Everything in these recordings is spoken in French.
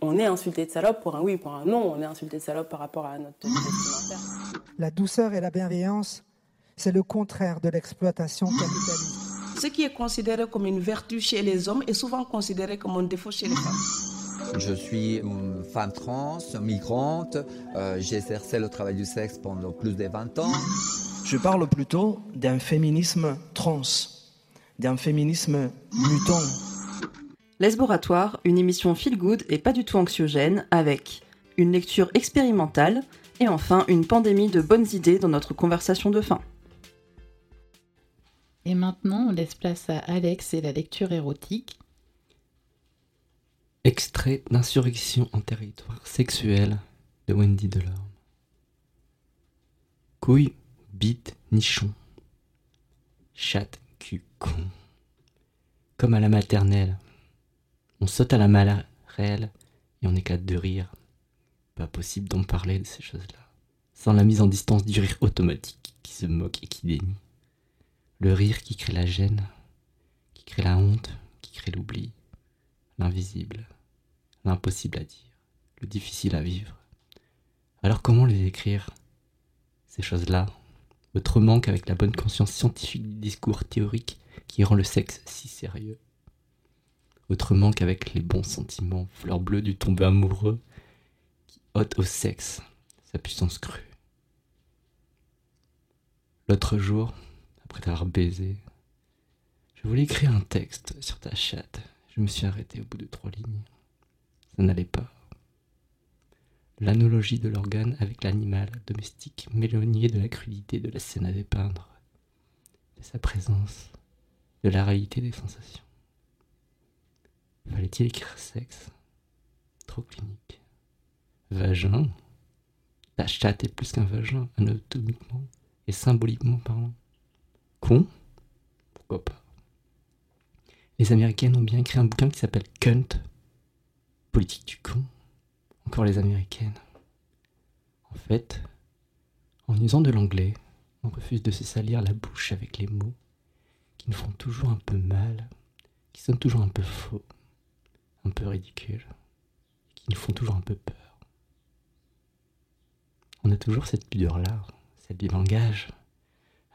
on est insulté de salope pour un oui, pour un non, on est insulté de salope par rapport à notre vestimentaire. La douceur et la bienveillance, c'est le contraire de l'exploitation capitaliste. Ce qui est considéré comme une vertu chez les hommes est souvent considéré comme un défaut chez les femmes. Je suis une femme trans, migrante. Euh, J'ai exercé le travail du sexe pendant plus de 20 ans. Je parle plutôt d'un féminisme trans, d'un féminisme mutant. Lesboratoire, une émission feel good et pas du tout anxiogène avec une lecture expérimentale et enfin une pandémie de bonnes idées dans notre conversation de fin. Et maintenant, on laisse place à Alex et la lecture érotique. Extrait d'Insurrection en territoire sexuel de Wendy Delorme. Couille, bite, nichon. Chatte, cul, con. Comme à la maternelle. On saute à la malle réelle et on éclate de rire. Pas possible d'en parler de ces choses-là. Sans la mise en distance du rire automatique qui se moque et qui dénie. Le rire qui crée la gêne, qui crée la honte, qui crée l'oubli, l'invisible, l'impossible à dire, le difficile à vivre. Alors comment les écrire, ces choses-là, autrement qu'avec la bonne conscience scientifique du discours théorique qui rend le sexe si sérieux Autrement qu'avec les bons sentiments, fleurs bleues du tombé amoureux, qui ôtent au sexe sa puissance crue. L'autre jour, après t'avoir baisé. Je voulais écrire un texte sur ta chatte. Je me suis arrêté au bout de trois lignes. Ça n'allait pas. L'analogie de l'organe avec l'animal domestique m'éloignait de la crudité de la scène à dépeindre, de sa présence, de la réalité des sensations. Fallait-il écrire sexe? Trop clinique. Vagin? Ta chatte est plus qu'un vagin, anatomiquement et symboliquement parlant. Con? Pourquoi pas? Les Américaines ont bien écrit un bouquin qui s'appelle Cunt. Politique du con? Encore les Américaines. En fait, en usant de l'anglais, on refuse de se salir la bouche avec les mots qui nous font toujours un peu mal, qui sont toujours un peu faux, un peu ridicules, qui nous font toujours un peu peur. On a toujours cette pudeur-là, celle du langage,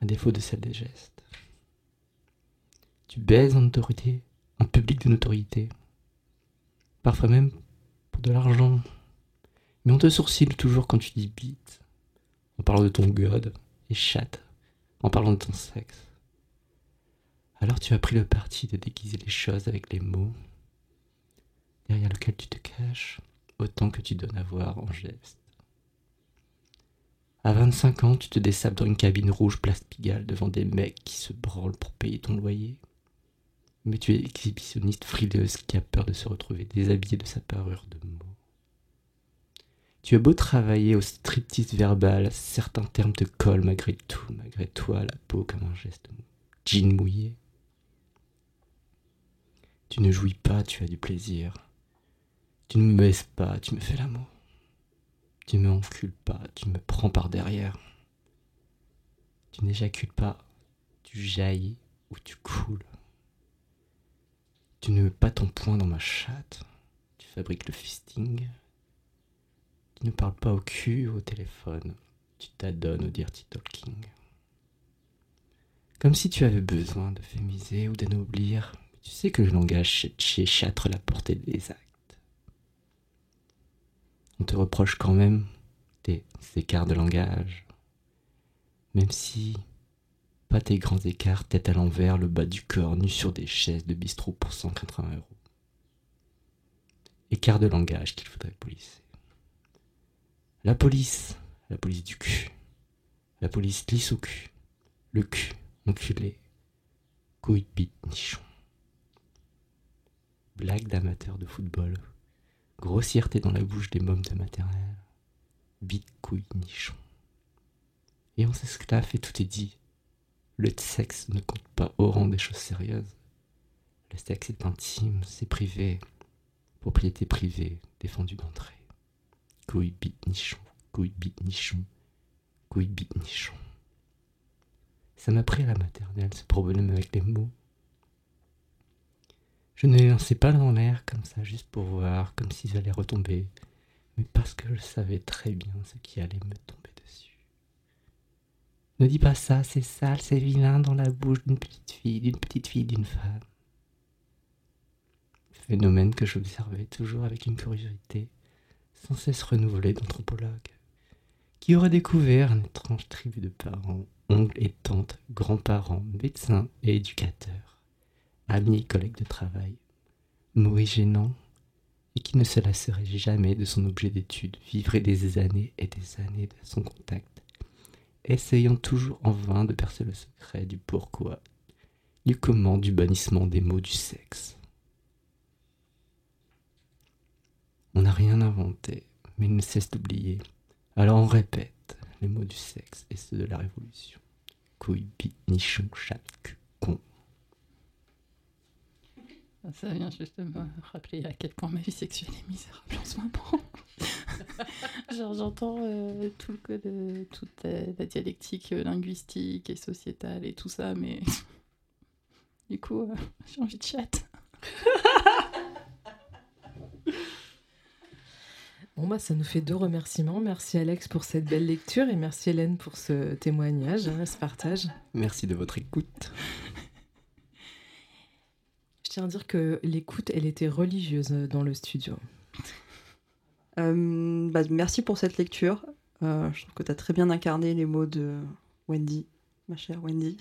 à défaut de celle des gestes. Tu baises en autorité, en public de notoriété, parfois même pour de l'argent. Mais on te sourcille toujours quand tu dis bite, en parlant de ton god et chatte, en parlant de ton sexe. Alors tu as pris le parti de déguiser les choses avec les mots, derrière lequel tu te caches, autant que tu donnes à voir en gestes. À 25 ans, tu te dessapes dans une cabine rouge place devant des mecs qui se branlent pour payer ton loyer. Mais tu es exhibitionniste frileuse qui a peur de se retrouver déshabillée de sa parure de mots. Tu as beau travailler au striptease verbal, certains termes te collent malgré tout, malgré toi, la peau comme un geste mou. Jean mouillé. Tu ne jouis pas, tu as du plaisir. Tu ne me baisses pas, tu me fais l'amour. Tu me encules pas, tu me prends par derrière. Tu n'éjacules pas, tu jaillis ou tu coules. Tu ne mets pas ton poing dans ma chatte, tu fabriques le fisting. Tu ne parles pas au cul ou au téléphone, tu t'adonnes au dirty talking. Comme si tu avais besoin de fémiser ou d'ennoblir, tu sais que le langage chéchâtre la portée des actes on te reproche quand même tes écarts de langage. Même si pas tes grands écarts, tête à l'envers, le bas du corps, nu sur des chaises de bistrot pour 180 euros. Écart de langage qu'il faudrait polisser. La police, la police du cul. La police lisse au cul. Le cul, enculé. Couille, bite, nichon. Blague d'amateur de football grossièreté dans la bouche des mômes de maternelle, bite, couille, nichon. Et on s'esclave et tout est dit. Le sexe ne compte pas au rang des choses sérieuses. Le sexe est intime, c'est privé, propriété privée, défendue d'entrée. Couille, bite, nichon, couille, bite, nichon, couille, bite, nichon. Ça m'a pris à la maternelle, ce problème avec les mots. Je ne les lançais pas dans l'air comme ça, juste pour voir, comme s'ils allaient retomber, mais parce que je savais très bien ce qui allait me tomber dessus. Ne dis pas ça, c'est sale, c'est vilain dans la bouche d'une petite fille, d'une petite fille, d'une femme. Phénomène que j'observais toujours avec une curiosité sans cesse renouvelée d'anthropologues, qui auraient découvert une étrange tribu de parents, oncles et tantes, grands-parents, médecins et éducateurs, amis et collègues de travail, mauvais gênants, et qui ne se lasserait jamais de son objet d'étude, vivrait des années et des années de son contact, essayant toujours en vain de percer le secret du pourquoi, du comment du bannissement des mots du sexe. On n'a rien inventé, mais il ne cesse d'oublier. Alors on répète les mots du sexe et ceux de la révolution. Couille, nichon. Ça vient juste de me rappeler à quel point ma vie sexuelle est misérable en ce moment. Genre j'entends euh, tout le code, euh, toute la, la dialectique euh, linguistique et sociétale et tout ça, mais du coup euh, j'ai envie de chat. Bon, bah, ça nous fait deux remerciements. Merci Alex pour cette belle lecture et merci Hélène pour ce témoignage, hein, ce partage. Merci de votre écoute. Tiens à dire que l'écoute, elle était religieuse dans le studio. Euh, bah, merci pour cette lecture. Euh, je trouve que tu as très bien incarné les mots de Wendy, ma chère Wendy.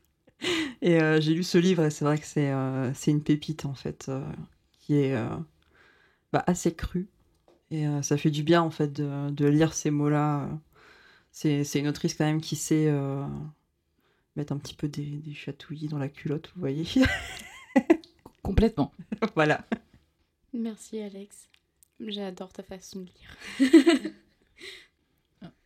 et euh, j'ai lu ce livre et c'est vrai que c'est une pépite en fait, qui est bah, assez crue. Et ça fait du bien en fait de, lire ces mots-là. C'est une autrice quand même qui sait mettre un petit peu des, des chatouillis dans la culotte, vous voyez. Complètement. voilà. Merci Alex. J'adore ta façon de lire.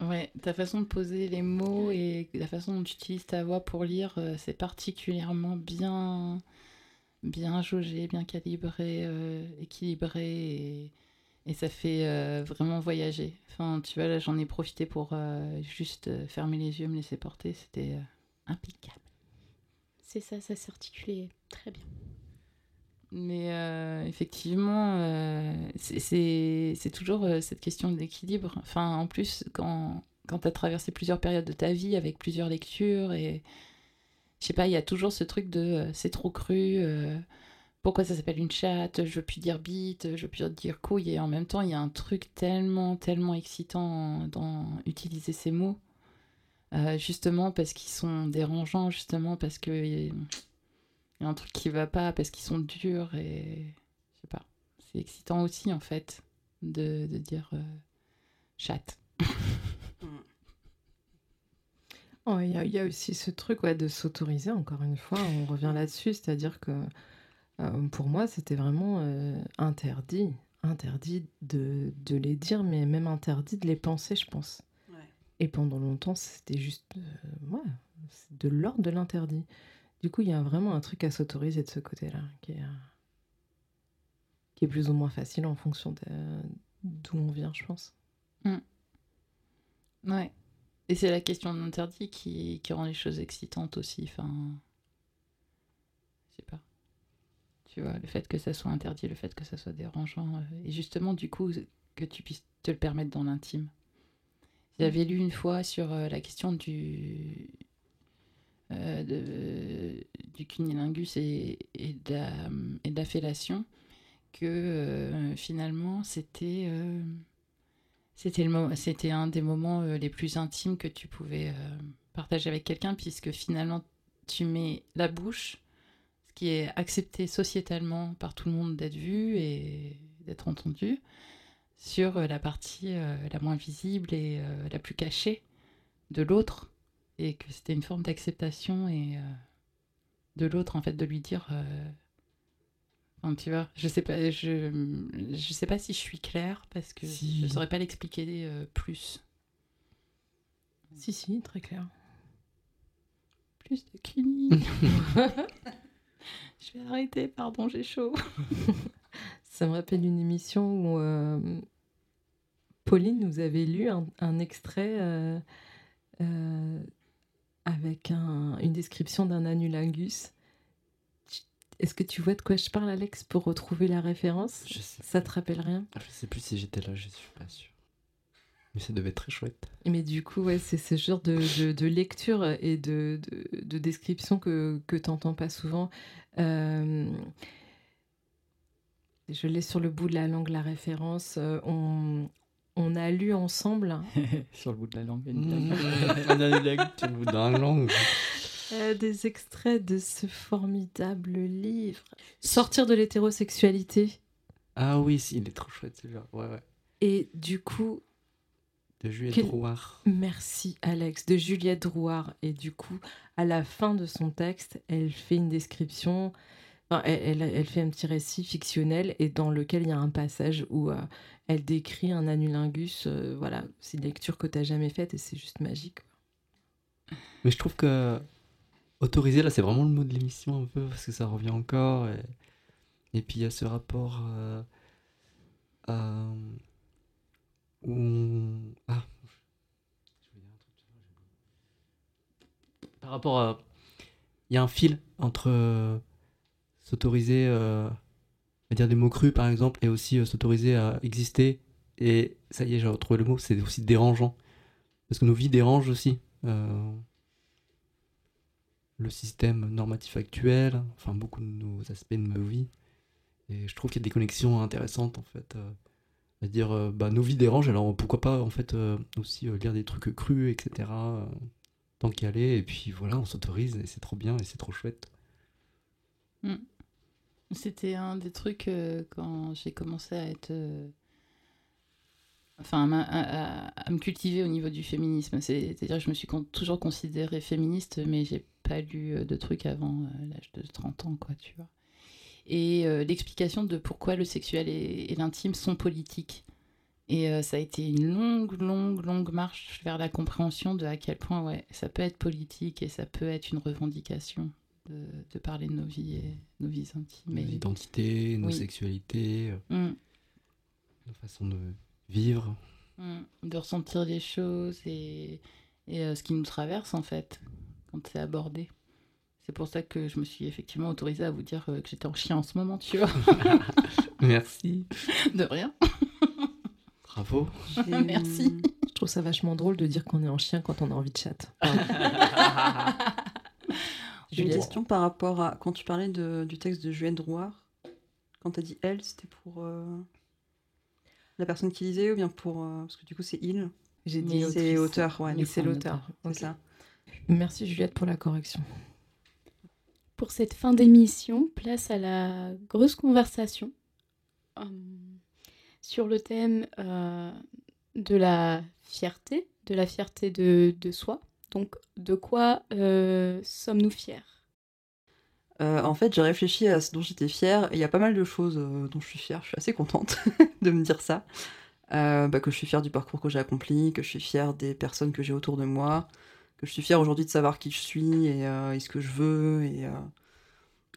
Ouais, ta façon de poser les mots et la façon dont tu utilises ta voix pour lire, euh, c'est particulièrement bien, bien jaugé, bien calibré, euh, équilibré et, et ça fait euh, vraiment voyager. Enfin, tu vois, là, j'en ai profité pour euh, juste fermer les yeux, me laisser porter. C'était euh, impeccable. C'est ça, ça s'articulait très bien. Mais euh, effectivement, euh, c'est- toujours euh, cette question d'équilibre. Enfin, en plus, quand, tu as traversé plusieurs périodes de ta vie avec plusieurs lectures, et je sais pas, il y a toujours ce truc de c'est trop cru, pourquoi ça s'appelle une chatte, je veux dire bite, je veux dire couille, et en même temps, il y a un truc tellement, tellement excitant dans utiliser ces mots, euh, justement parce qu'ils sont dérangeants, justement parce que. Il y a un truc qui va pas parce qu'ils sont durs et je sais pas. C'est excitant aussi en fait de, de dire euh, chatte. Oh, Il y, a- aussi ce truc de s'autoriser, encore une fois, on revient là-dessus, c'est-à-dire que euh, pour moi, c'était vraiment euh, interdit, interdit de les dire, mais même interdit de les penser, je pense. Et pendant longtemps, c'était juste euh, ouais, de l'ordre de l'interdit. Du coup, il y a vraiment un truc à s'autoriser de ce côté-là, qui est, plus ou moins facile en fonction d'où on vient, je pense. Ouais. Et c'est la question de l'interdit qui, qui rend les choses excitantes aussi. Enfin, je sais pas. Tu vois, le fait que ça soit interdit, le fait que ça soit dérangeant, euh, et justement du coup que tu puisses te le permettre dans l'intime. J'avais lu une fois sur euh, la question du euh, de- du cunilingus et, et, de la, et de la fellation que euh, finalement c'était euh, c'était le mo- c'était un des moments les plus intimes que tu pouvais partager avec quelqu'un puisque finalement tu mets la bouche ce qui est accepté sociétalement par tout le monde d'être vu et d'être entendu sur euh, la partie euh, la moins visible et euh, la plus cachée de l'autre et que c'était une forme d'acceptation et euh, de l'autre en fait de lui dire euh, enfin, tu vois je sais pas je je sais pas si je suis claire parce que Si. je saurais pas l'expliquer euh, plus Si, si, très clair. plus de clinique je vais arrêter pardon j'ai chaud Ça me rappelle une émission où euh, Pauline nous avait lu un, un extrait euh, euh, avec un- une description d'un anulingus. Est-ce que tu vois de quoi je parle, Alex, pour retrouver la référence? Je sais. Ça te rappelle rien? Je sais plus si j'étais là, je suis pas sûr. Mais ça devait être très chouette. Mais du coup, ouais, c'est ce genre de, de- de lecture et de, de, de description que, que tu n'entends pas souvent. Euh, je l'ai sur le bout de la langue, la référence. Euh, on, on a lu ensemble Sur le bout de la langue, une Mmh. sur le bout d'un langue. euh, des extraits de ce formidable livre. Sortir de l'hétérosexualité. Ah oui, si, il est trop chouette celui-là. Ouais, ouais. Et du coup, De Juliette Quel- Drouard. Merci Alex, de Juliette Drouard. Et du coup, à la fin de son texte, elle fait une description, elle, fait un petit récit fictionnel et dans lequel il y a un passage où euh, elle décrit un anulingus. euh, voilà, c'est une lecture que tu n'as jamais faite et c'est juste magique. Mais je trouve que autorisé, là, c'est vraiment le mot de l'émission un peu, parce que ça revient encore. Et, puis il y a ce rapport euh, où Ah. Par rapport à. Il y a un fil entre s'autoriser euh, à dire des mots crus, par exemple, et aussi euh, s'autoriser à exister. Et ça y est, j'ai retrouvé le mot, c'est aussi dérangeant. Parce que nos vies dérangent aussi. Euh, le système normatif actuel, enfin beaucoup de nos aspects de nos vies. Et je trouve qu'il y a des connexions intéressantes en fait. à dire, bah, nos vies dérangent, alors pourquoi pas en fait aussi lire des trucs crus, etc. tant qu'y aller, et puis voilà, on s'autorise et c'est trop bien et c'est trop chouette. Mm. C'était un des trucs euh, quand j'ai commencé à être. euh, Enfin, à, me cultiver au niveau du féminisme. C'est- C'est-à-dire que je me suis toujours considérée féministe, mais j'ai pas lu euh, de trucs avant l'âge de 30 ans, quoi, tu vois. Et l'explication de pourquoi le sexuel et, l'intime sont politiques. Et ça a été une longue, longue, longue marche vers la compréhension de à quel point, ça peut être politique et ça peut être une revendication de, de parler de nos vies et nos vies intimes. Nos identités, nos Oui. sexualités, euh, Mm. nos façons de vivre. Mm. de ressentir les choses et, et euh, ce qui nous traverse en fait quand c'est abordé. C'est pour ça que je me suis effectivement autorisée à vous dire euh, que j'étais en chien en ce moment, tu vois. Merci. De rien. Bravo. Merci. Je trouve ça vachement drôle de dire qu'on est en chien quand on a envie de chat. J'ai une Juliette. question par rapport à quand tu parlais de- du texte de Juliette Drouard. Quand tu as dit elle, c'était pour euh, la personne qui lisait ou bien pour. euh, parce que du coup, c'est il. J'ai dit c'est autrice. auteur, ouais. Mais c'est l'auteur. Merci Juliette pour la correction. Pour cette fin d'émission, place à la grosse conversation euh, sur le thème euh, de la fierté, de la fierté de, de soi. Donc, de quoi euh, sommes-nous fiers? Euh, en fait, j'ai réfléchi à ce dont j'étais fière. Il y a pas mal de choses euh, dont je suis fière. Je suis assez contente de me dire ça. Bah, que je suis fière du parcours que j'ai accompli, que je suis fière des personnes que j'ai autour de moi, que je suis fière aujourd'hui de savoir qui je suis et, ce que je veux et,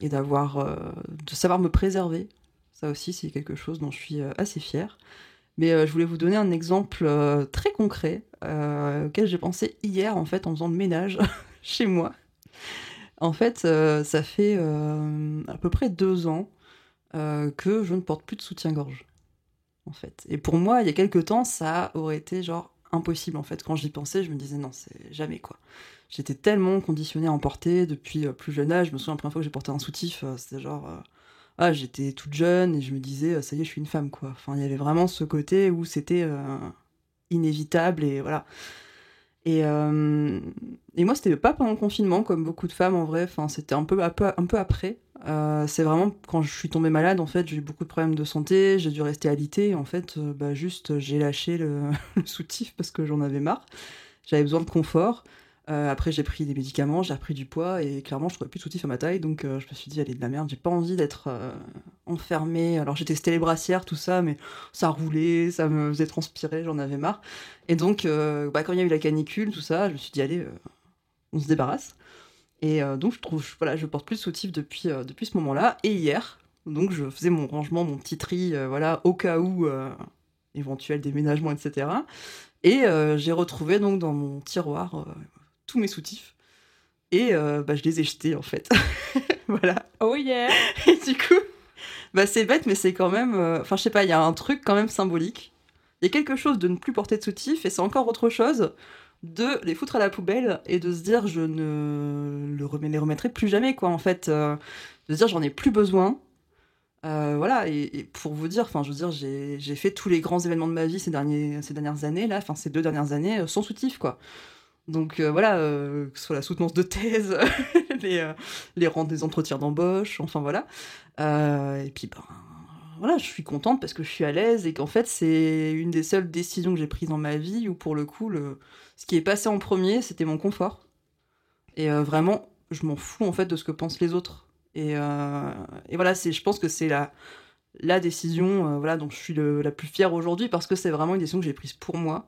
et d'avoir, de savoir me préserver. Ça aussi, c'est quelque chose dont je suis assez fière. Mais euh, je voulais vous donner un exemple euh, très concret euh, auquel j'ai pensé hier en fait en faisant le ménage chez moi. En fait, ça fait à peu près deux ans que je ne porte plus de soutien-gorge. En fait. Et pour moi, il y a quelques temps, ça aurait été genre impossible. En fait, quand j'y pensais, je me disais non, c'est jamais quoi. J'étais tellement conditionnée à en porter depuis plus jeune âge. Je me souviens la première fois que j'ai porté un soutif, c'était genre ah j'étais toute jeune et je me disais euh, ça y est, je suis une femme quoi. Enfin, il y avait vraiment ce côté où c'était euh, inévitable et voilà. Et, euh, et moi, c'était pas pendant le confinement, comme beaucoup de femmes en vrai. Enfin, c'était un peu, un peu, après. Euh, c'est vraiment quand je suis tombée malade, en fait, j'ai eu beaucoup de problèmes de santé, j'ai dû rester alitée. En fait, bah, juste, j'ai lâché le, le soutif parce que j'en avais marre. J'avais besoin de confort. Euh, après, j'ai pris des médicaments, j'ai repris du poids et clairement, je trouvais plus de soutif à ma taille. Donc, euh, je me suis dit, allez, de la merde, j'ai pas envie d'être euh, enfermée. Alors, j'ai testé les brassières, tout ça, mais ça roulait, ça me faisait transpirer, j'en avais marre. Et donc, bah, quand il y a eu la canicule, tout ça, je me suis dit, allez, on se débarrasse. Et donc, je trouve, voilà, je porte plus de soutif depuis, depuis ce moment-là. Et hier, donc, je faisais mon rangement, mon petit tri, voilà, au cas où, éventuel déménagement, etc. Et j'ai retrouvé donc dans mon tiroir tous mes soutifs. Et euh, bah, je les ai jetés, en fait. voilà. Oh yeah Et du coup, bah, c'est bête, mais c'est quand même. euh, Enfin, je sais pas, il y a un truc quand même symbolique. Il y a quelque chose de ne plus porter de soutif, et c'est encore autre chose de les foutre à la poubelle et de se dire je ne le remets, les remettrai plus jamais, quoi, en fait. euh, de se dire j'en ai plus besoin. Euh, voilà, et, et pour vous dire, enfin, je veux dire, j'ai fait tous les grands événements de ma vie ces, derniers, ces dernières années, là, enfin, ces deux dernières années, sans soutif, quoi. Donc euh, voilà, euh, que ce soit la soutenance de thèse, les, euh, les rentes des entretiens d'embauche, enfin voilà. Euh, et puis, ben, voilà, je suis contente parce que je suis à l'aise et qu'en fait, c'est une des seules décisions que j'ai prises dans ma vie où, pour le coup, le... ce qui est passé en premier, c'était mon confort. Et vraiment, je m'en fous en fait de ce que pensent les autres. Et, et voilà, c'est, je pense que c'est la, la décision voilà, dont je suis la plus fière aujourd'hui parce que c'est vraiment une décision que j'ai prise pour moi.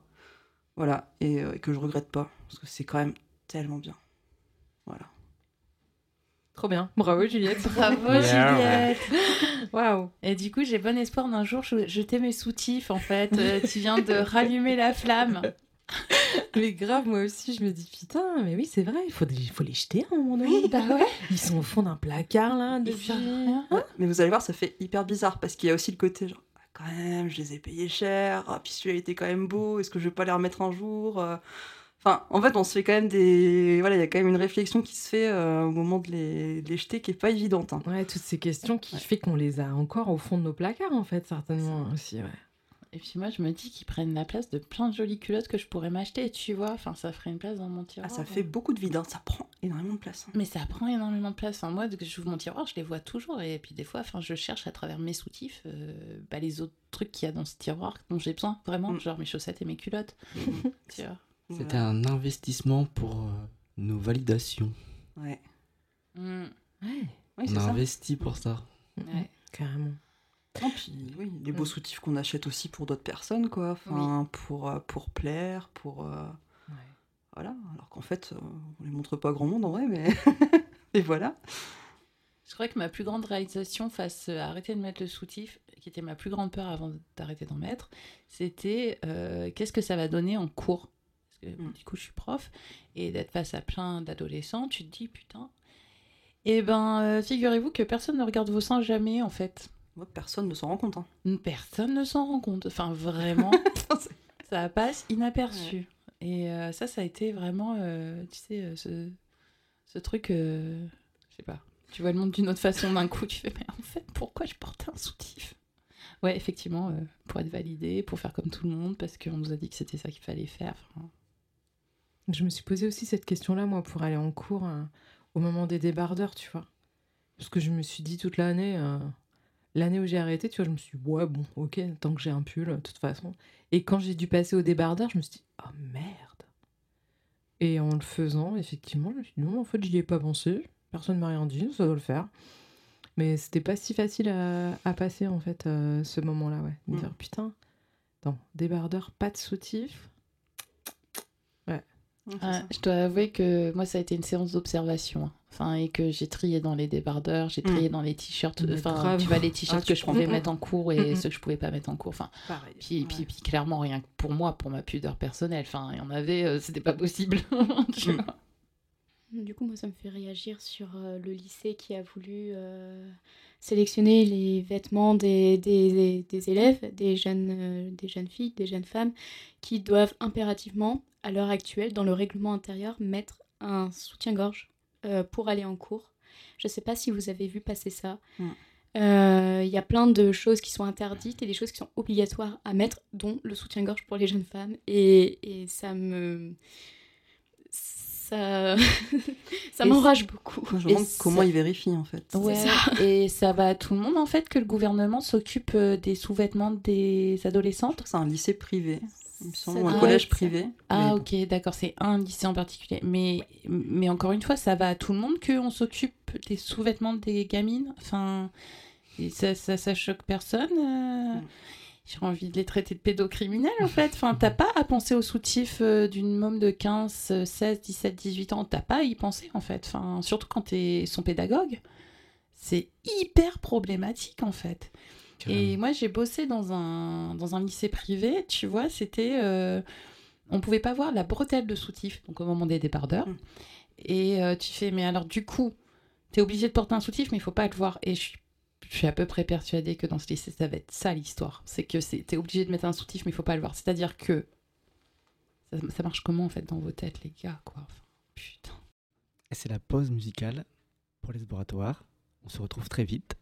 Voilà, et, euh, et que je regrette pas parce que c'est quand même tellement bien. Voilà. Trop bien. Bravo Juliette. Bravo Yeah. Juliette. Waouh. Et du coup, j'ai bon espoir d'un jour je- jeter mes soutifs en fait. Euh, tu viens de rallumer la flamme. Mais grave, moi aussi, je me dis putain, mais oui, c'est vrai, il faut, il faut les jeter à un moment donné. bah ouais. Ils sont au fond d'un placard là, depuis. Ouais, Mais vous allez voir, ça fait hyper bizarre parce qu'il y a aussi le côté genre, quand même, je les ai payés cher, ah, puis celui-là était quand même beau, est-ce que je vais pas les remettre un jour euh? Enfin, en fait, on se fait quand même des. Voilà, il y a quand même une réflexion qui se fait euh, au moment de les, de les jeter qui est pas évidente. hein. Ouais, toutes ces questions qui Ouais. fait qu'on les a encore au fond de nos placards en fait, certainement aussi, ouais. Et puis moi, je me dis qu'ils prennent la place de plein de jolies culottes que je pourrais m'acheter, tu vois. Enfin, ça ferait une place dans mon Ah, tiroir. ça fait beaucoup de vide, hein, ça prend énormément de place. hein. Mais ça prend énormément de place. Moi, dès que j'ouvre mon tiroir, je les vois toujours. Et puis des fois, enfin, je cherche à travers mes soutifs euh, bah, les autres trucs qu'il y a dans ce tiroir dont j'ai besoin, vraiment. Mm. Genre mes chaussettes et mes culottes. tu vois. C'était un investissement pour euh, nos validations. Ouais. Mm. Ouais, Oui, On c'est a ça. investi pour ça. Ouais. carrément. Oui, les beaux soutifs qu'on achète aussi pour d'autres personnes, quoi. Enfin, pour, euh, pour plaire, pour. euh, Ouais. Voilà. Alors qu'en fait, euh, on les montre pas à grand monde en vrai, mais. Et voilà. Je crois que ma plus grande réalisation face à arrêter de mettre le soutif, qui était ma plus grande peur avant d'arrêter d'en mettre, c'était euh, qu'est-ce que ça va donner en cours? Parce que Mm. du coup, je suis prof, et d'être face à plein d'adolescents, tu te dis putain. Eh ben, euh, figurez-vous que personne ne regarde vos seins jamais, en fait. Moi, personne ne s'en rend compte. hein. Personne ne s'en rend compte. Enfin, vraiment, ça passe inaperçu. Et euh, ça, ça a été vraiment, euh, tu sais, euh, ce, ce truc, euh, je sais pas. Tu vois le monde d'une autre façon d'un coup, tu fais, mais en fait, pourquoi je portais un soutif? Ouais, effectivement, euh, pour être validé, pour faire comme tout le monde, parce qu'on nous a dit que c'était ça qu'il fallait faire. Enfin, Je me suis posé aussi cette question-là, moi, pour aller en cours euh, au moment des débardeurs, tu vois. Parce que je me suis dit toute l'année, euh, l'année où j'ai arrêté, tu vois, je me suis dit, ouais, bon, ok, tant que j'ai un pull, de toute façon. Et quand j'ai dû passer au débardeur, je me suis dit, oh merde. Et en le faisant, effectivement, je me suis dit, non, en fait, j'y ai pas pensé. Personne m'a rien dit, ça doit le faire. Mais c'était pas si facile à, à passer, en fait, euh, ce moment-là, ouais. De me Mm. dire, putain, non, débardeur, pas de soutif. Je dois avouer que moi, ça a été une séance d'observation. hein. Enfin, et que j'ai trié dans les débardeurs, j'ai trié dans les t-shirts. Enfin, tu vois, les t-shirts Ah, que je pouvais Mm, mettre en cours et Mm, mm. ceux que je pouvais pas mettre en cours. Enfin, Pareil. puis, puis, Ouais. puis clairement, rien que pour moi, pour ma pudeur personnelle. Enfin, il y en avait, euh, c'était pas possible. tu Mm. vois. Du coup, moi, ça me fait réagir sur euh, le lycée qui a voulu euh, sélectionner les vêtements des, des, des- élèves, des jeunes, euh, des jeunes filles, des jeunes femmes, qui doivent impérativement, à l'heure actuelle, dans le règlement intérieur, mettre un soutien-gorge euh, pour aller en cours. Je ne sais pas si vous avez vu passer ça. Mm. Euh, Il y a plein de choses qui sont interdites et des choses qui sont obligatoires à mettre, dont le soutien-gorge pour les jeunes femmes. Et, et ça me... Ça, ça m'enrage beaucoup. Moi, je me Et demande comment ça- ils vérifient, en fait. Ouais, et ça va à tout le monde en fait que le gouvernement s'occupe euh, des sous-vêtements des adolescentes? C'est un lycée privé, il me semble, Ça ou un collège être privé. Ah bon. ok, d'accord, c'est un lycée en particulier. Mais, mais encore une fois, ça va à tout le monde qu'on s'occupe des sous-vêtements des gamines? Enfin, ça, ça, ça choque personne. euh? Mm. J'ai envie de les traiter de pédocriminels en fait. Enfin, t'as pas à penser au soutif euh, d'une môme de 15, euh, 16, 17, 18 ans. T'as pas à y penser en fait. Enfin, surtout quand t'es son pédagogue. C'est hyper problématique en fait. Et moi, j'ai bossé dans un, dans un lycée privé, tu vois, c'était... euh, on pouvait pas voir la bretelle de soutif, donc au moment des débardeurs. Mm. Et euh, tu fais, mais alors du coup, t'es obligé de porter un soutif, mais il faut pas le voir. Et je suis, je suis à peu près persuadée que dans ce lycée, ça va être ça l'histoire. C'est que t'es obligé de mettre un soutif, mais il faut pas le voir. C'est-à-dire que. Ça, marche comment en fait dans vos têtes, les gars, quoi? Enfin, Putain. C'est la pause musicale pour les laboratoires. On se retrouve très vite.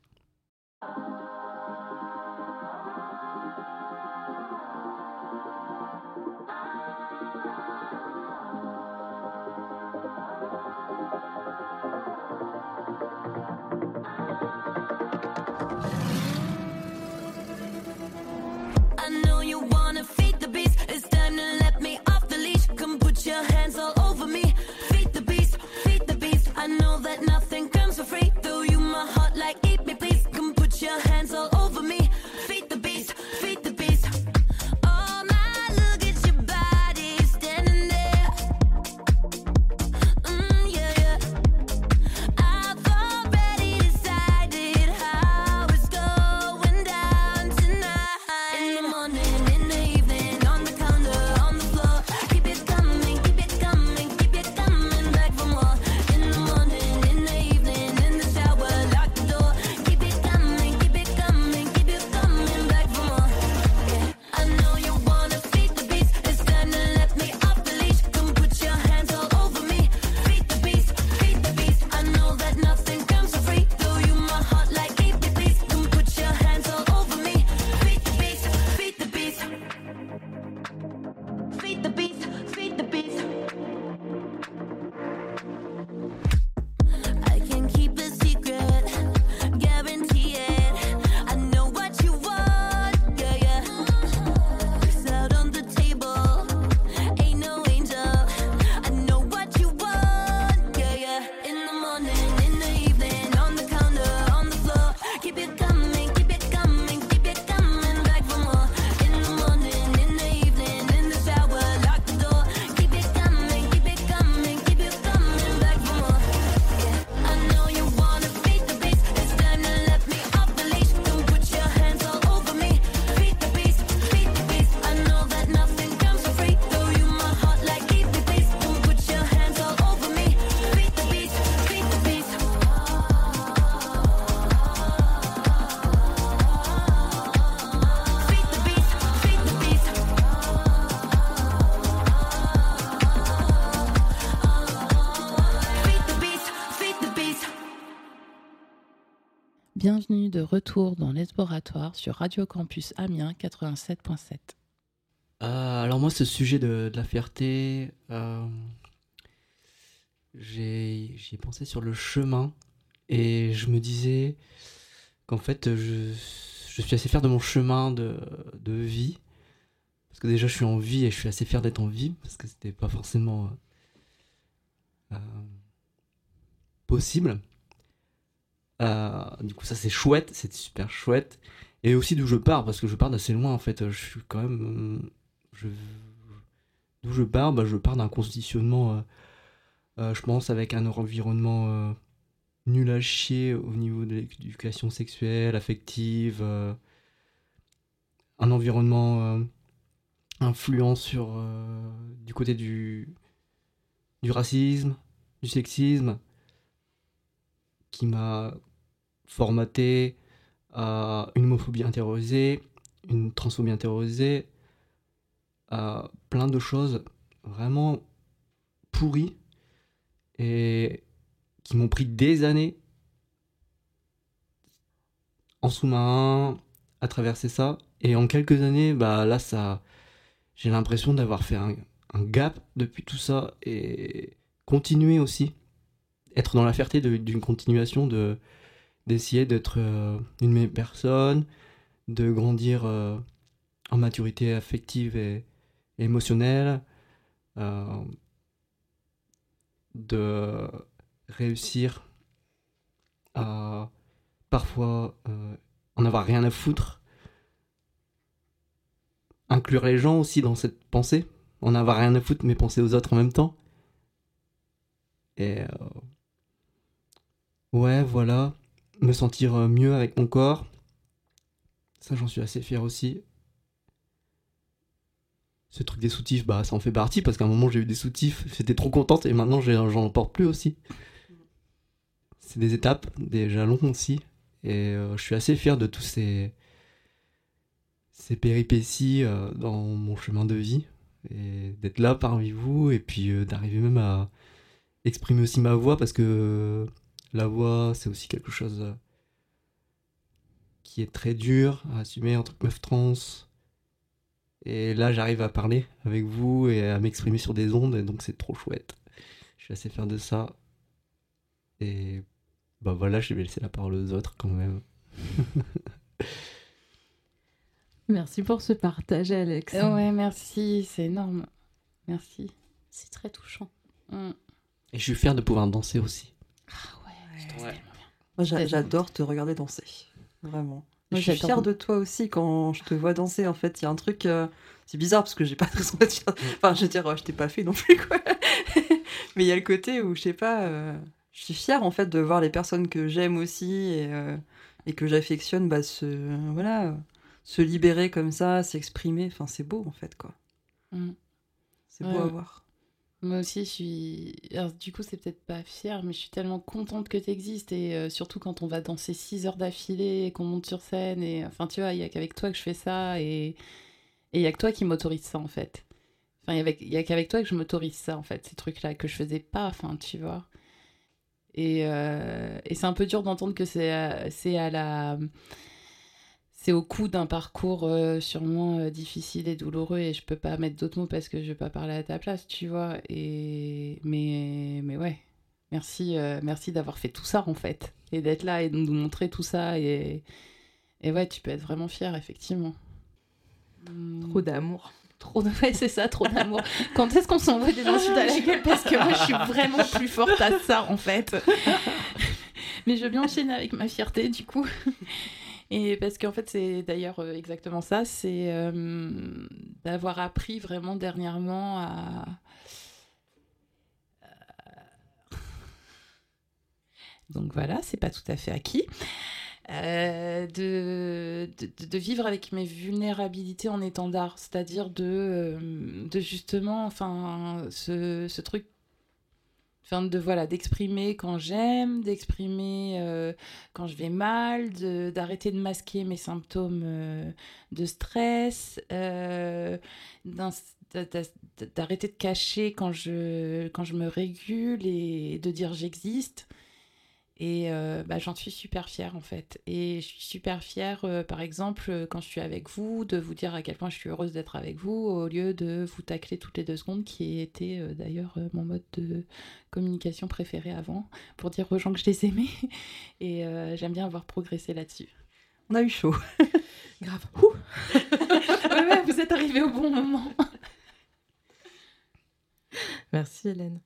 Retour dans l'Exploratoire sur Radio Campus Amiens 87.7. Euh, alors moi, ce sujet de, la fierté, euh, j'ai j'y ai pensé sur le chemin et je me disais qu'en fait, je, suis assez fier de mon chemin de, vie. Parce que déjà, je suis en vie et je suis assez fier d'être en vie parce que c'était pas forcément euh, possible. Euh, du coup, ça c'est chouette, c'est super chouette. Et aussi d'où je pars, parce que je pars d'assez loin en fait. Je suis quand même. euh. D'où je pars bah, Je pars d'un conditionnement, euh, je pense, avec un environnement nul à chier au niveau de l'éducation sexuelle, affective. un environnement influent sur. du côté du. du racisme, du sexisme, qui m'a formaté à une homophobie intériorisée, une transphobie intériorisée, à plein de choses vraiment pourries et qui m'ont pris des années en sous-marin à traverser ça. Et en quelques années, bah là, ça, j'ai l'impression d'avoir fait un, gap depuis tout ça et continuer aussi, être dans la fierté d'une continuation de d'essayer d'être euh, une meilleure personne, de grandir euh, en maturité affective et, émotionnelle, euh, de réussir à parfois en avoir rien à foutre, inclure les gens aussi dans cette pensée, en avoir rien à foutre mais penser aux autres en même temps. Et ouais, voilà, me sentir euh, mieux avec mon corps. Ça, j'en suis assez fier aussi. ce truc des soutifs, bah, ça en fait partie parce qu'à un moment j'ai eu des soutifs, j'étais trop contente et maintenant j'en porte plus aussi. C'est des étapes, des jalons aussi. Et euh, je suis assez fier de tous ces, ces péripéties euh, dans mon chemin de vie. Et d'être là parmi vous et puis d'arriver même à exprimer aussi ma voix parce que la voix c'est aussi quelque chose euh, qui est très dur à assumer en tant que meuf trans. Et là, j'arrive à parler avec vous et à m'exprimer sur des ondes, et donc c'est trop chouette. Je suis assez fier de ça. Et bah voilà, je vais laisser la parole aux autres quand même. Merci pour ce partage, Alex. Ouais, merci, c'est énorme. Merci. C'est très touchant. Mm. Et je suis fier de pouvoir danser aussi. Moi, j'a- j'adore te regarder danser. Vraiment. Moi, je suis fière de toi aussi quand je te vois danser. En fait, il y a un truc. euh, C'est bizarre parce que j'ai pas de raison d'être fière. Enfin, je veux dire, oh, je t'ai pas fait non plus, quoi. Mais il y a le côté où, je sais pas, euh, je suis fière en fait de voir les personnes que j'aime aussi et, euh, et que j'affectionne bah, se, voilà, se libérer comme ça, s'exprimer. Enfin, c'est beau en fait, quoi. Mm. C'est beau Ouais. à voir. Moi aussi, je suis. Du coup, c'est peut-être pas fière, mais je suis tellement contente que tu existes. Et euh, surtout quand on va danser 6 heures d'affilée, et qu'on monte sur scène. Et enfin, tu vois, il y a qu'avec toi que je fais ça. Et et il y a que toi qui m'autorise ça, en fait. Enfin, il y a qu'avec toi que je m'autorise ça, en fait, ces trucs-là que je faisais pas. Enfin, tu vois. Et, euh, et c'est un peu dur d'entendre que c'est à la. C'est au coup d'un parcours euh, sûrement euh, difficile et douloureux et je peux pas mettre d'autres mots parce que je vais pas parler à ta place, tu vois. Et mais mais ouais, merci euh, merci d'avoir fait tout ça en fait et d'être là et de nous montrer tout ça et et ouais, tu peux être vraiment fier effectivement. Trop d'amour. Trop de... Ouais, c'est ça, trop d'amour. Quand est-ce qu'on s'envoie des insultes à la gueule Parce que moi, je suis vraiment plus forte à ça, en fait. Mais je vais bien enchaîner avec ma fierté, du coup. Et parce qu'en fait, c'est d'ailleurs euh, exactement ça, c'est euh, d'avoir appris vraiment dernièrement à... Donc voilà, c'est pas tout à fait acquis. Euh, de, de, vivre avec mes vulnérabilités en étendard, c'est-à-dire de, de justement, enfin, ce, ce truc, de voilà, d'exprimer quand j'aime, d'exprimer euh, quand je vais mal, d'arrêter de, masquer mes symptômes euh, de stress, euh, d'arrêter de cacher quand je, quand je me régule et de dire j'existe. Et euh, bah, j'en suis super fière en fait. Et je suis super fière, euh, par exemple, euh, quand je suis avec vous, de vous dire à quel point je suis heureuse d'être avec vous, au lieu de vous tacler toutes les deux secondes, qui était euh, d'ailleurs mon mode de communication préféré avant, pour dire aux gens que je les aimais. Et j'aime bien avoir progressé là-dessus. On a eu chaud. Grave. ouais, ouais, vous êtes arrivé au bon moment. Merci Hélène.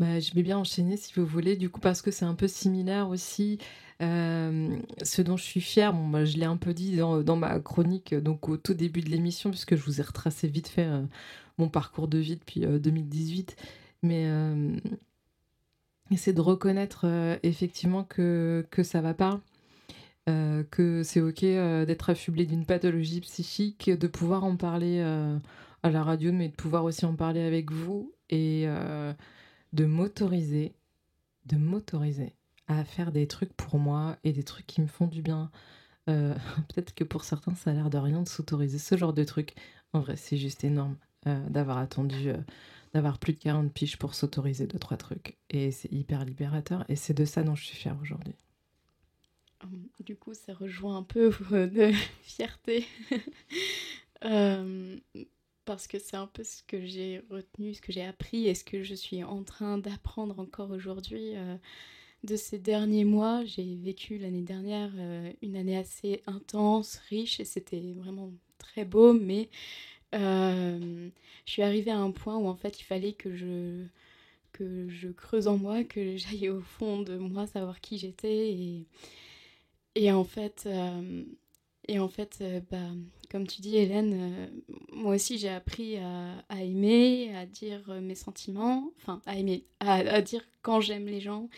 Bah, je vais bien enchaîner si vous voulez, du coup, parce que c'est un peu similaire aussi. Euh, ce dont je suis fière, bon, bah, je l'ai un peu dit dans, ma chronique, donc au tout début de l'émission, puisque je vous ai retracé vite fait euh, mon parcours de vie depuis euh, 2018. Mais euh, c'est de reconnaître effectivement que, que ça va pas. que c'est ok d'être affublé d'une pathologie psychique, de pouvoir en parler à la radio, mais de pouvoir aussi en parler avec vous et de m'autoriser, de m'autoriser à faire des trucs pour moi et des trucs qui me font du bien. Euh, Peut-être que pour certains, ça a l'air de rien de s'autoriser ce genre de trucs. En vrai, c'est juste énorme euh, d'avoir attendu, euh, d'avoir plus de 40 piges pour s'autoriser deux, trois trucs. Et c'est hyper libérateur. Et c'est de ça dont je suis fière aujourd'hui. Hum, Du coup, ça rejoint un peu de fierté. Parce que c'est un peu ce que j'ai retenu, ce que j'ai appris et ce que je suis en train d'apprendre encore aujourd'hui. euh, de ces derniers mois, j'ai vécu l'année dernière euh, une année assez intense, riche, et c'était vraiment très beau, mais euh, je suis arrivée à un point où en fait il fallait que je, que je creuse en moi, que j'aille au fond de moi, savoir qui j'étais, et, en fait, et en fait euh, bah, comme tu dis Hélène, euh, moi aussi j'ai appris à, aimer, à dire euh, mes sentiments, enfin à aimer, à, dire quand j'aime les gens,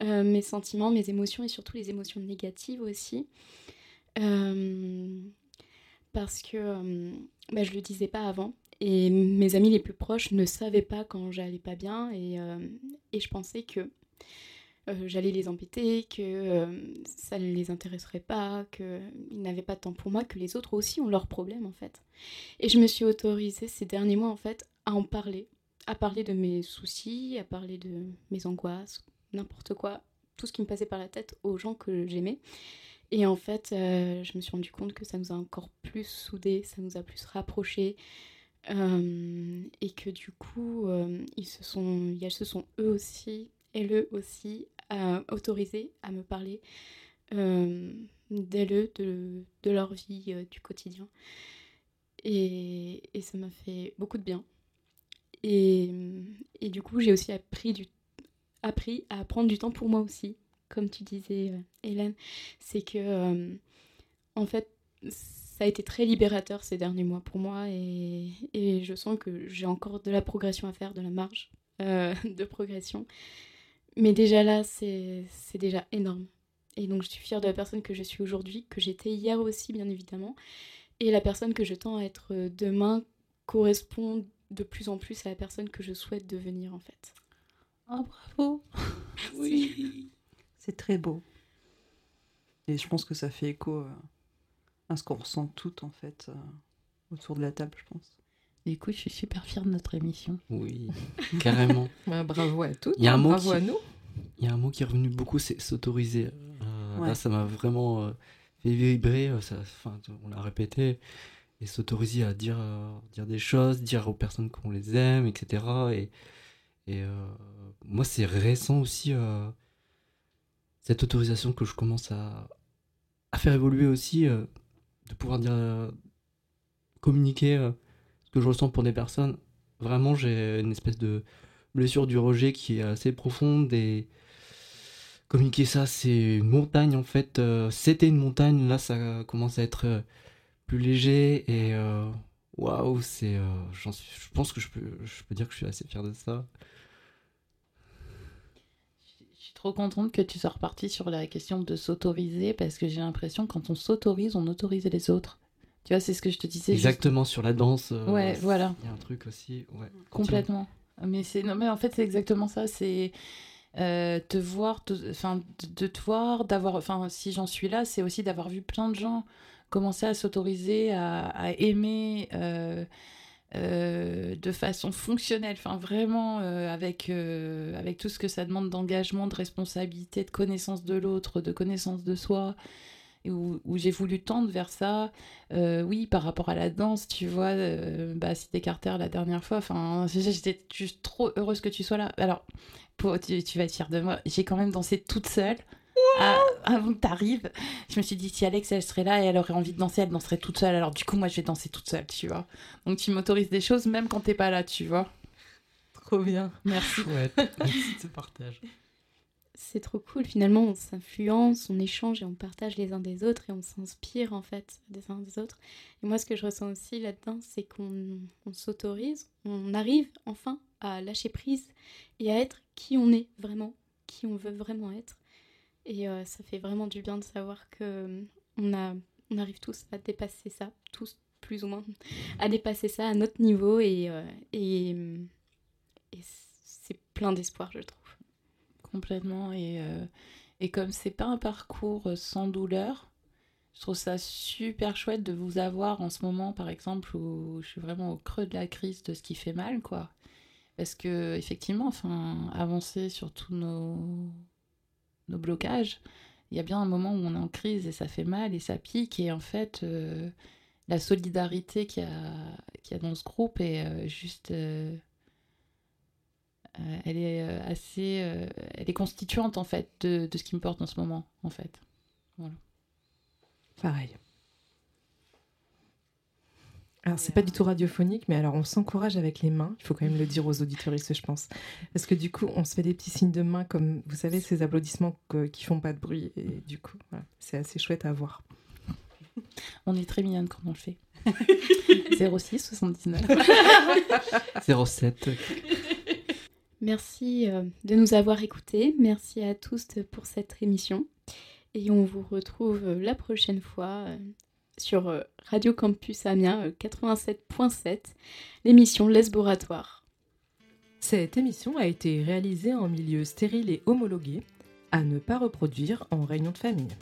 mes sentiments, mes émotions et surtout les émotions négatives aussi. Parce que bah, je le disais pas avant Et mes amis les plus proches ne savaient pas quand j'allais pas bien et je pensais que euh, j'allais les embêter, que euh, ça ne les intéresserait pas, qu'ils n'avaient pas de temps pour moi, que les autres aussi ont leurs problèmes en fait. Et je me suis autorisée ces derniers mois en fait à en parler, à parler de mes soucis, à parler de mes angoisses, n'importe quoi, tout ce qui me passait par la tête aux gens que j'aimais. Et en fait, euh, je me suis rendu compte que ça nous a encore plus soudés, ça nous a plus rapprochés. et que du coup, ils, se sont, ils se sont eux aussi, et eux aussi, euh, à me parler euh, d'elles, de, de leur vie euh, du quotidien. Et, ça m'a fait beaucoup de bien. Et, du coup, j'ai aussi appris, à prendre du temps pour moi aussi, comme tu disais, euh, Hélène. C'est que, euh, en fait, ça a été très libérateur ces derniers mois pour moi et, je sens que j'ai encore de la progression à faire, de la marge de progression. Mais déjà là, c'est c'est déjà énorme. Et donc, je suis fière de la personne que je suis aujourd'hui, que j'étais hier aussi, bien évidemment. Et la personne que je tends à être demain correspond de plus en plus à la personne que je souhaite devenir, en fait. Oh, bravo Oui. C'est très beau. Et je pense que ça fait écho euh, à ce qu'on ressent toutes, en fait, euh, autour de la table, je pense. Du coup, je suis super fière de notre émission. Oui, carrément. Bah, bravo à toutes, Il y a un mot bravo qui- à nous. Il y a un mot qui est revenu beaucoup, c'est s'autoriser. Euh, Ouais. Là, ça m'a vraiment euh, fait vibrer. euh, Ça, on l'a répété. Et s'autoriser à dire, euh, dire des choses, dire aux personnes qu'on les aime, etc. Et, et euh, moi, c'est récent aussi, euh, cette autorisation que je commence à, à faire évoluer aussi, euh, de pouvoir dire, euh, communiquer euh, que je ressens pour des personnes. Vraiment, j'ai une espèce de blessure du rejet qui est assez profonde et communiquer ça, c'est une montagne en fait. Euh, C'était une montagne, là ça commence à être euh, plus léger et euh, waouh, c'est. euh, je pense que je peux, je peux dire que je suis assez fier de ça. Je suis trop contente que tu sois reparti sur la question de s'autoriser parce que j'ai l'impression quand on s'autorise, on autorise les autres. Tu vois, c'est ce que je te disais. juste- Exactement sur la danse. euh, Ouais, voilà. Il y a un truc aussi. Ouais. Complètement. Mais c'est non mais en fait c'est exactement ça. C'est euh, te voir, te- enfin de, te voir, d'avoir, enfin si j'en suis là, c'est aussi d'avoir vu plein de gens commencer à s'autoriser, à, à aimer euh, euh, de façon fonctionnelle, enfin vraiment avec avec tout ce que ça demande d'engagement, de responsabilité, de connaissance de l'autre, de connaissance de soi. Où, où j'ai voulu tendre vers ça. Euh, oui, par rapport à la danse, tu vois, euh, bah, Cité Carter la dernière fois, enfin, j'étais juste trop heureuse que tu sois là. Alors, pour, tu, tu vas être fière de moi, j'ai quand même dansé toute seule. à- avant que t'arrives, je me suis dit si Alex elle serait là et elle aurait envie de danser, elle danserait toute seule. Alors du coup moi je vais danser toute seule, tu vois. Donc tu m'autorises des choses même quand t'es pas là, tu vois. Trop bien. Merci. Chouette. Merci de ce partage. C'est trop cool, finalement on s'influence, on échange et on partage les uns des autres et on s'inspire en fait des uns des autres. Et moi ce que je ressens aussi là-dedans c'est qu'on on s'autorise, on arrive enfin à lâcher prise et à être qui on est vraiment, qui on veut vraiment être. Et euh, ça fait vraiment du bien de savoir que on, a, on arrive tous à dépasser ça, tous plus ou moins, à dépasser ça à notre niveau et, euh, et, et c'est plein d'espoir je trouve. Complètement. Et, euh, et comme c'est pas un parcours euh, sans douleur, je trouve ça super chouette de vous avoir en ce moment, par exemple, où je suis vraiment au creux de la crise de ce qui fait mal, quoi. Parce que, effectivement, enfin, avancer sur tous nos, nos blocages, il y a bien un moment où on est en crise et ça fait mal et ça pique. Et en fait, euh, la solidarité qu'il y, y a dans ce groupe est juste. Elle est euh, assez. euh, elle est constituante, en fait, de, de ce qui me porte en ce moment, en fait. Voilà. Pareil. Alors, c'est pas du tout radiophonique, mais alors on s'encourage avec les mains. Il faut quand même le dire aux auditoristes, je pense. Parce que du coup, on se fait des petits signes de main, comme vous savez, ces applaudissements que- qui font pas de bruit. Et du coup, voilà, c'est assez chouette à voir. On est très mignonne quand on le fait. 06 79. 07. Merci euh, de nous avoir écoutés. Merci à tous pour cette émission. Et on vous retrouve euh, la prochaine fois euh, sur Radio Campus Amiens euh, 87.7, l'émission Lesboratoire. Cette émission a été réalisée en milieu stérile et homologué, à ne pas reproduire en réunion de famille.